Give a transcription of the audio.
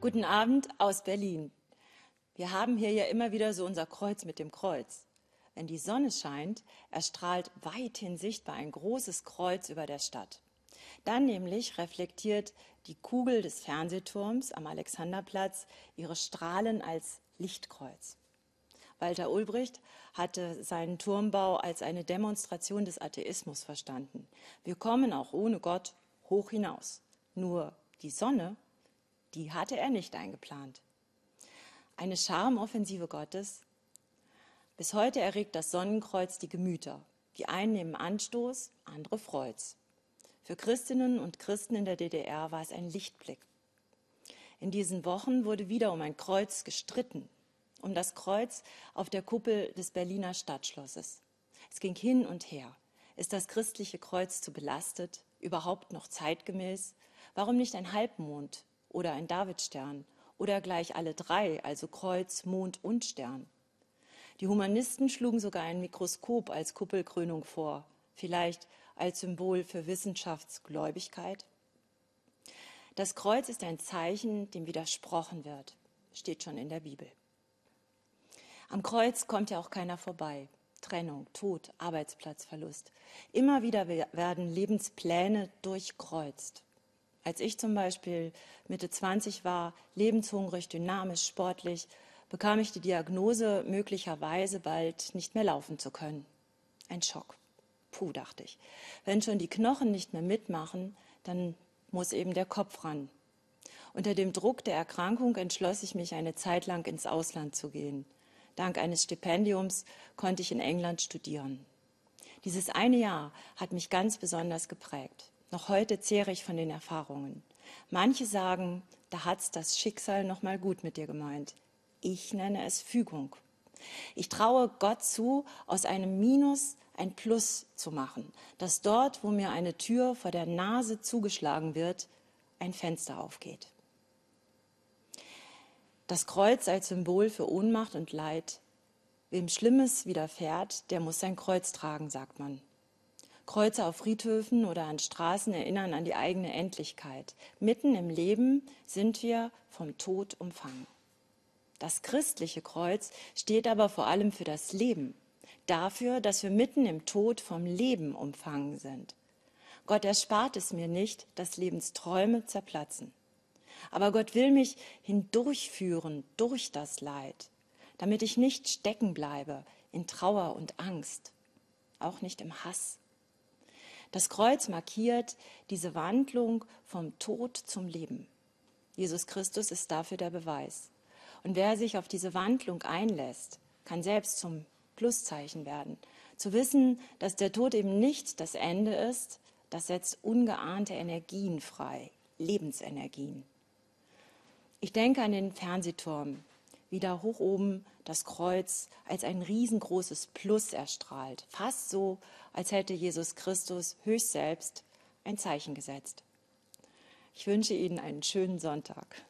Guten Abend aus Berlin. Wir haben hier ja immer wieder so unser Kreuz mit dem Kreuz. Wenn die Sonne scheint, erstrahlt weithin sichtbar ein großes Kreuz über der Stadt. Dann nämlich reflektiert die Kugel des Fernsehturms am Alexanderplatz ihre Strahlen als Lichtkreuz. Walter Ulbricht hatte seinen Turmbau als eine Demonstration des Atheismus verstanden. Wir kommen auch ohne Gott hoch hinaus. Nur die Sonne, die hatte er nicht eingeplant. Eine Charmoffensive Gottes. Bis heute erregt das Sonnenkreuz die Gemüter. Die einen nehmen Anstoß, andere freut's. Für Christinnen und Christen in der DDR war es ein Lichtblick. In diesen Wochen wurde wieder um ein Kreuz gestritten, um das Kreuz auf der Kuppel des Berliner Stadtschlosses. Es ging hin und her. Ist das christliche Kreuz zu belastet, überhaupt noch zeitgemäß? Warum nicht ein Halbmond oder ein Davidstern oder gleich alle drei, also Kreuz, Mond und Stern? Die Humanisten schlugen sogar ein Mikroskop als Kuppelkrönung vor, vielleicht als Symbol für Wissenschaftsgläubigkeit. Das Kreuz ist ein Zeichen, dem widersprochen wird, steht schon in der Bibel. Am Kreuz kommt ja auch keiner vorbei. Trennung, Tod, Arbeitsplatzverlust. Immer wieder werden Lebenspläne durchkreuzt. Als ich zum Beispiel Mitte 20 war, lebenshungrig, dynamisch, sportlich, bekam ich die Diagnose, möglicherweise bald nicht mehr laufen zu können. Ein Schock. Puh, dachte ich. Wenn schon die Knochen nicht mehr mitmachen, dann muss eben der Kopf ran. Unter dem Druck der Erkrankung entschloss ich mich, eine Zeit lang ins Ausland zu gehen. Dank eines Stipendiums konnte ich in England studieren. Dieses eine Jahr hat mich ganz besonders geprägt. Noch heute zehre ich von den Erfahrungen. Manche sagen, da hat's das Schicksal noch mal gut mit dir gemeint. Ich nenne es Fügung. Ich traue Gott zu, aus einem Minus ein Plus zu machen, dass dort, wo mir eine Tür vor der Nase zugeschlagen wird, ein Fenster aufgeht. Das Kreuz als Symbol für Ohnmacht und Leid. Wem Schlimmes widerfährt, der muss sein Kreuz tragen, sagt man. Kreuze auf Friedhöfen oder an Straßen erinnern an die eigene Endlichkeit. Mitten im Leben sind wir vom Tod umfangen. Das christliche Kreuz steht aber vor allem für das Leben, dafür, dass wir mitten im Tod vom Leben umfangen sind. Gott erspart es mir nicht, dass Lebensträume zerplatzen. Aber Gott will mich hindurchführen durch das Leid, damit ich nicht stecken bleibe in Trauer und Angst, auch nicht im Hass. Das Kreuz markiert diese Wandlung vom Tod zum Leben. Jesus Christus ist dafür der Beweis. Und wer sich auf diese Wandlung einlässt, kann selbst zum Pluszeichen werden. Zu wissen, dass der Tod eben nicht das Ende ist, das setzt ungeahnte Energien frei, Lebensenergien. Ich denke an den Fernsehturm, wie da hoch oben das Kreuz als ein riesengroßes Plus erstrahlt, fast so, als hätte Jesus Christus höchst selbst ein Zeichen gesetzt. Ich wünsche Ihnen einen schönen Sonntag.